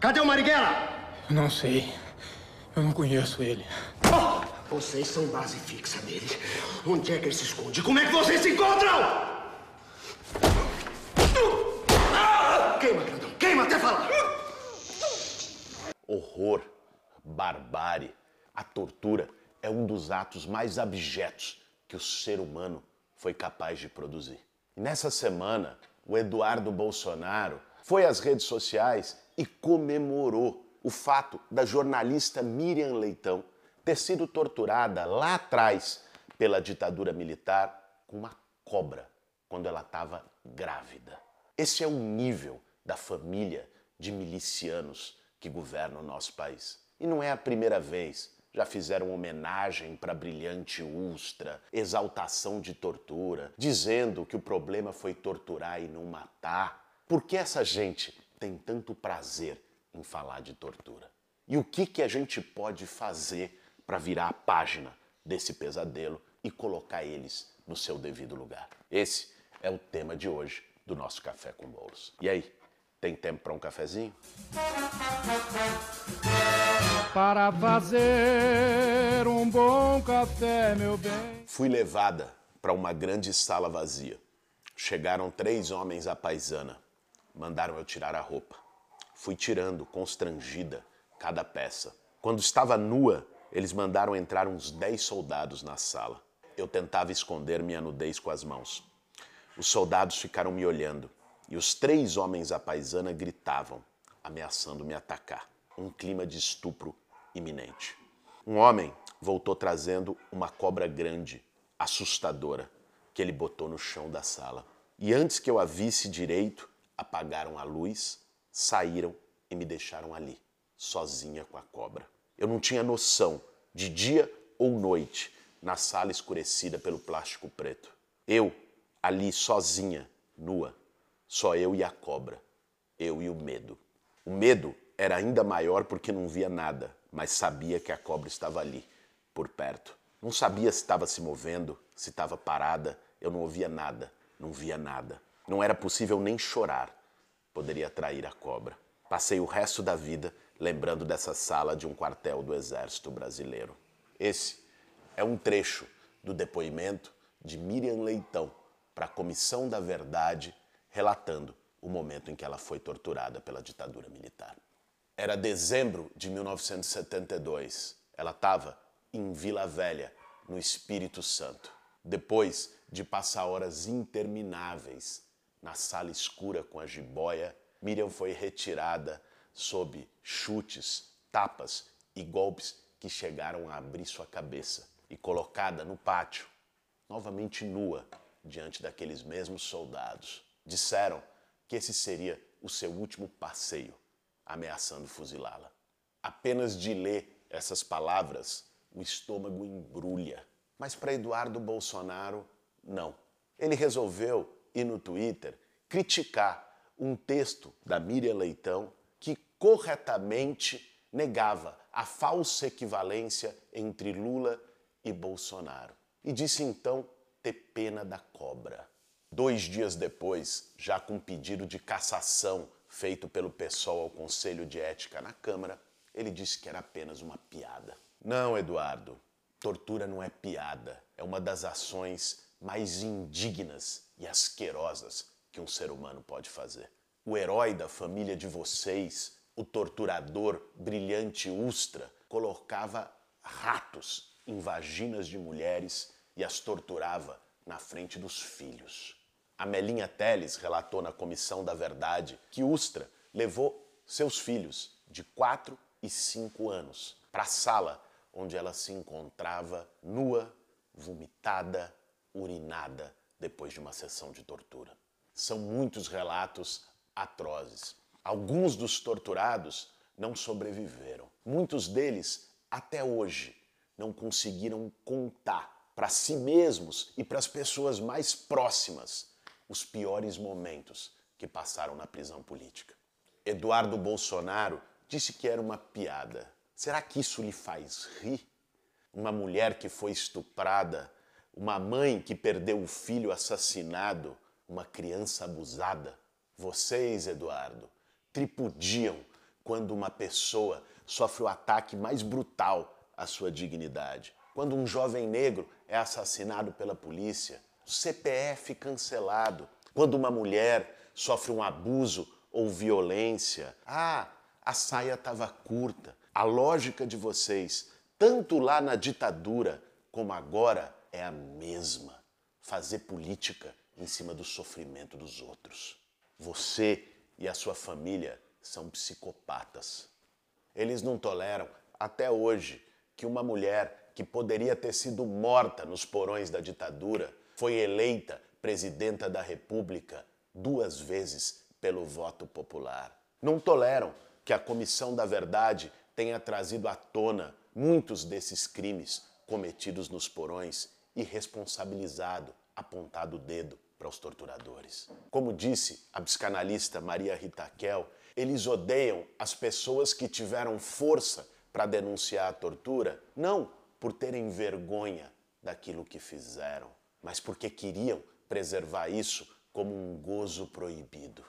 Cadê o Marighella? Não sei. Eu não conheço ele. Vocês são base fixa dele. Onde é que ele se esconde? Como é que vocês se encontram? Queima, grandão. Queima até falar. horror, barbárie, a tortura é um dos atos mais abjetos que o ser humano foi capaz de produzir. E nessa semana, o Eduardo Bolsonaro foi às redes sociais e comemorou o fato da jornalista Miriam Leitão ter sido torturada lá atrás pela ditadura militar com uma cobra quando ela estava grávida. Esse é o nível da família de milicianos que governa o nosso país. E não é a primeira vez. Já fizeram homenagem para brilhante Ustra, exaltação de tortura, dizendo que o problema foi torturar e não matar. Por que essa gente tem tanto prazer em falar de tortura? E o que, que a gente pode fazer para virar a página desse pesadelo e colocar eles no seu devido lugar? Esse é o tema de hoje do nosso Café com Bolos. E aí, tem tempo para um cafezinho? Para fazer um bom café, meu bem. Fui levada para uma grande sala vazia. Chegaram três homens à paisana. Mandaram eu tirar a roupa. Fui tirando, constrangida, cada peça. Quando estava nua, eles mandaram entrar uns dez soldados na sala. Eu tentava esconder minha nudez com as mãos. Os soldados ficaram me olhando e os três homens à paisana gritavam, ameaçando me atacar. Um clima de estupro iminente. Um homem voltou trazendo uma cobra grande, assustadora, que ele botou no chão da sala. E antes que eu a visse direito, apagaram a luz, saíram e me deixaram ali, sozinha com a cobra. Eu não tinha noção de dia ou noite na sala escurecida pelo plástico preto. Eu, ali sozinha, nua, só eu e a cobra, eu e o medo. O medo era ainda maior porque não via nada, mas sabia que a cobra estava ali, por perto. Não sabia se estava se movendo, se estava parada, eu não ouvia nada, não via nada. Não era possível nem chorar. Poderia atrair a cobra. Passei o resto da vida lembrando dessa sala de um quartel do Exército Brasileiro. Esse é um trecho do depoimento de Miriam Leitão para a Comissão da Verdade, relatando o momento em que ela foi torturada pela ditadura militar. Era dezembro de 1972. Ela estava em Vila Velha, no Espírito Santo. Depois de passar horas intermináveis na sala escura com a jiboia, Miriam foi retirada sob chutes, tapas e golpes que chegaram a abrir sua cabeça e colocada no pátio, novamente nua, diante daqueles mesmos soldados. Disseram que esse seria o seu último passeio ameaçando fuzilá-la. Apenas de ler essas palavras, o estômago embrulha. Mas para Eduardo Bolsonaro, não. Ele resolveu ir no Twitter criticar um texto da Miriam Leitão que corretamente negava a falsa equivalência entre Lula e Bolsonaro. E disse então ter pena da cobra. Dois dias depois, já com pedido de cassação feito pelo PSOL ao Conselho de Ética na Câmara, ele disse que era apenas uma piada. Não, Eduardo, tortura não é piada. É uma das ações mais indignas e asquerosas que um ser humano pode fazer. O herói da família de vocês, o torturador brilhante Ustra, colocava ratos em vaginas de mulheres e as torturava na frente dos filhos. A Melinha Teles relatou na Comissão da Verdade que Ustra levou seus filhos de 4 e 5 anos para a sala onde ela se encontrava nua, vomitada, urinada depois de uma sessão de tortura. São muitos relatos atrozes. Alguns dos torturados não sobreviveram. Muitos deles, até hoje, não conseguiram contar para si mesmos e para as pessoas mais próximas os piores momentos que passaram na prisão política. Eduardo Bolsonaro disse que era uma piada. Será que isso lhe faz rir? Uma mulher que foi estuprada, uma mãe que perdeu o filho assassinado, uma criança abusada. Vocês, Eduardo, tripudiam quando uma pessoa sofre o ataque mais brutal à sua dignidade. Quando um jovem negro é assassinado pela polícia, o CPF cancelado. Quando uma mulher sofre um abuso ou violência. Ah, a saia estava curta. A lógica de vocês, tanto lá na ditadura como agora, é a mesma. Fazer política em cima do sofrimento dos outros. Você e a sua família são psicopatas. Eles não toleram, até hoje, que uma mulher que poderia ter sido morta nos porões da ditadura foi eleita presidenta da República duas vezes pelo voto popular. Não toleram que a Comissão da Verdade tenha trazido à tona muitos desses crimes cometidos nos porões e responsabilizado, apontado o dedo para os torturadores. Como disse a psicanalista Maria Rita Kel, eles odeiam as pessoas que tiveram força para denunciar a tortura, não por terem vergonha daquilo que fizeram, mas porque queriam preservar isso como um gozo proibido.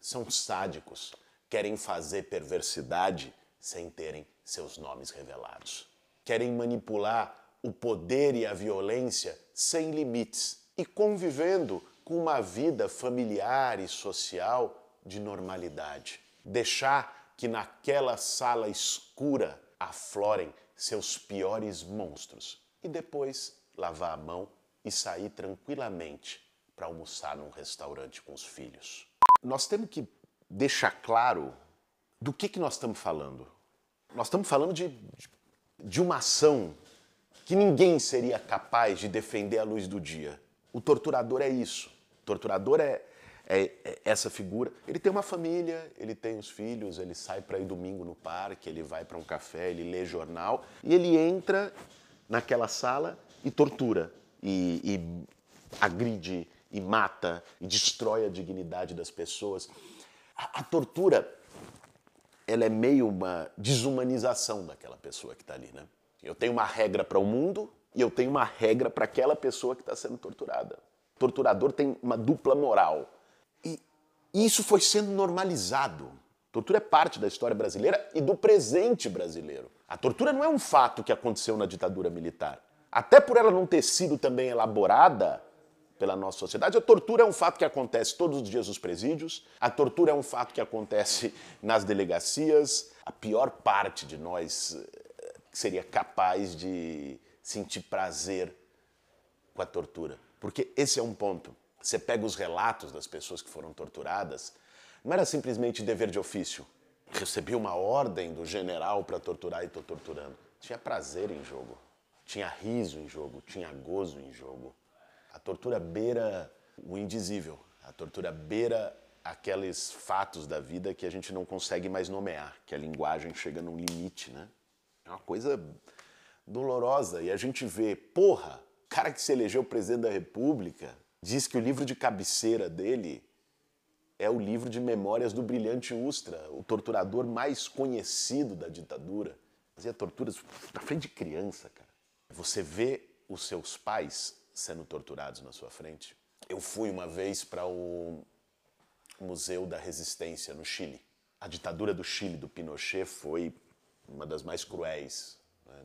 São sádicos, querem fazer perversidade sem terem seus nomes revelados. Querem manipular o poder e a violência sem limites e convivendo com uma vida familiar e social de normalidade deixar que naquela sala escura aflorem seus piores monstros e depois lavar a mão e sair tranquilamente para almoçar num restaurante com os filhos. Nós temos que deixar claro do que, que nós estamos falando. Nós estamos falando de, de uma ação que ninguém seria capaz de defender à luz do dia. O torturador é isso. O torturador é, é, é essa figura. Ele tem uma família, ele tem os filhos, ele sai para ir domingo no parque, ele vai para um café, ele lê jornal e ele entra naquela sala e tortura e, e agride e mata e destrói a dignidade das pessoas. A, a tortura ela é meio uma desumanização daquela pessoa que está ali, né? Eu tenho uma regra para o mundo e eu tenho uma regra para aquela pessoa que está sendo torturada. O torturador tem uma dupla moral. E isso foi sendo normalizado. Tortura é parte da história brasileira e do presente brasileiro. A tortura não é um fato que aconteceu na ditadura militar. Até por ela não ter sido também elaborada pela nossa sociedade, a tortura é um fato que acontece todos os dias nos presídios, a tortura é um fato que acontece nas delegacias. A pior parte de nós seria capaz de sentir prazer com a tortura. Porque esse é um ponto. Você pega os relatos das pessoas que foram torturadas, não era simplesmente dever de ofício. Recebi uma ordem do general para torturar e estou torturando. Tinha prazer em jogo, tinha riso em jogo, tinha gozo em jogo. A tortura beira o indizível, a tortura beira aqueles fatos da vida que a gente não consegue mais nomear, que a linguagem chega num limite, né? É uma coisa dolorosa. E a gente vê, porra, cara que se elegeu presidente da República, diz que o livro de cabeceira dele é o livro de memórias do brilhante Ustra, o torturador mais conhecido da ditadura. Fazia torturas na frente de criança, cara. Você vê os seus pais sendo torturados na sua frente. Eu fui uma vez para o Museu da Resistência no Chile. A ditadura do Chile, do Pinochet, foi uma das mais cruéis né,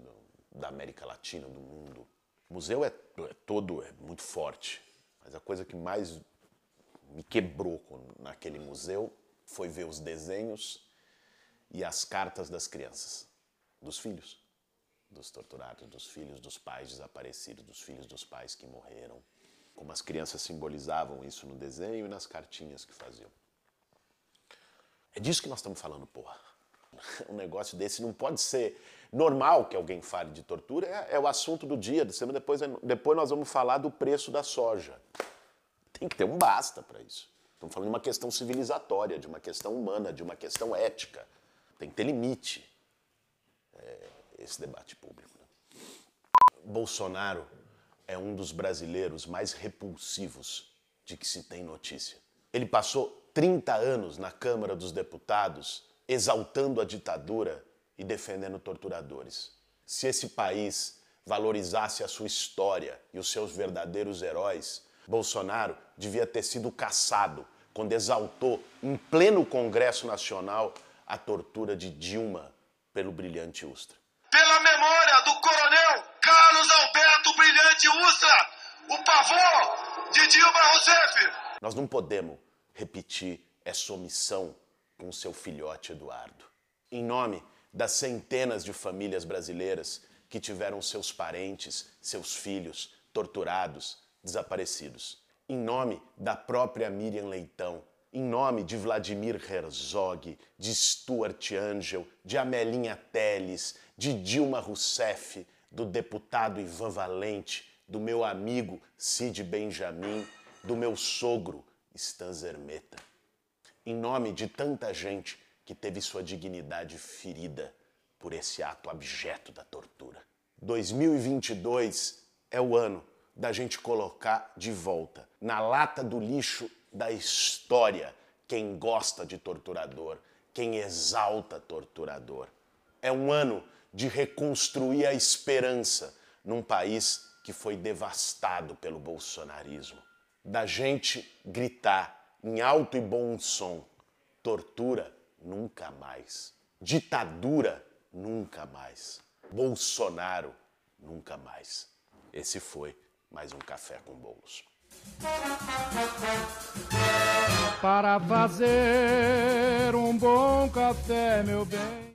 da América Latina, do mundo. O museu é, é todo é muito forte. Mas a coisa que mais me quebrou naquele museu foi ver os desenhos e as cartas das crianças, dos filhos, dos torturados, dos filhos dos pais desaparecidos, dos filhos dos pais que morreram. Como as crianças simbolizavam isso no desenho e nas cartinhas que faziam. É disso que nós estamos falando, porra. Um negócio desse não pode ser normal que alguém fale de tortura, é, é o assunto do dia. Depois, depois nós vamos falar do preço da soja. Tem que ter um basta para isso. Estamos falando de uma questão civilizatória, de uma questão humana, de uma questão ética. Tem que ter limite é, esse debate público. Né? Bolsonaro é um dos brasileiros mais repulsivos de que se tem notícia. Ele passou 30 anos na Câmara dos Deputados exaltando a ditadura e defendendo torturadores. Se esse país valorizasse a sua história e os seus verdadeiros heróis, Bolsonaro devia ter sido caçado quando exaltou em pleno Congresso Nacional a tortura de Dilma pelo brilhante Ustra. Pela memória do coronel Carlos Alberto Brilhante Ustra, o pavor de Dilma Rousseff. Nós não podemos repetir essa omissão com seu filhote Eduardo. Em nome das centenas de famílias brasileiras que tiveram seus parentes, seus filhos torturados, desaparecidos. Em nome da própria Miriam Leitão, em nome de Vladimir Herzog, de Stuart Angel, de Amelinha Teles, de Dilma Rousseff, do deputado Ivan Valente, do meu amigo Cid Benjamin, do meu sogro Stan Zermeta. Em nome de tanta gente que teve sua dignidade ferida por esse ato abjeto da tortura. 2022 é o ano da gente colocar de volta na lata do lixo da história quem gosta de torturador, quem exalta torturador. É um ano de reconstruir a esperança num país que foi devastado pelo bolsonarismo. Da gente gritar em alto e bom som: tortura nunca mais, ditadura nunca mais, Bolsonaro nunca mais. Esse foi mais um café com bolos. Para fazer um bom café, meu bem.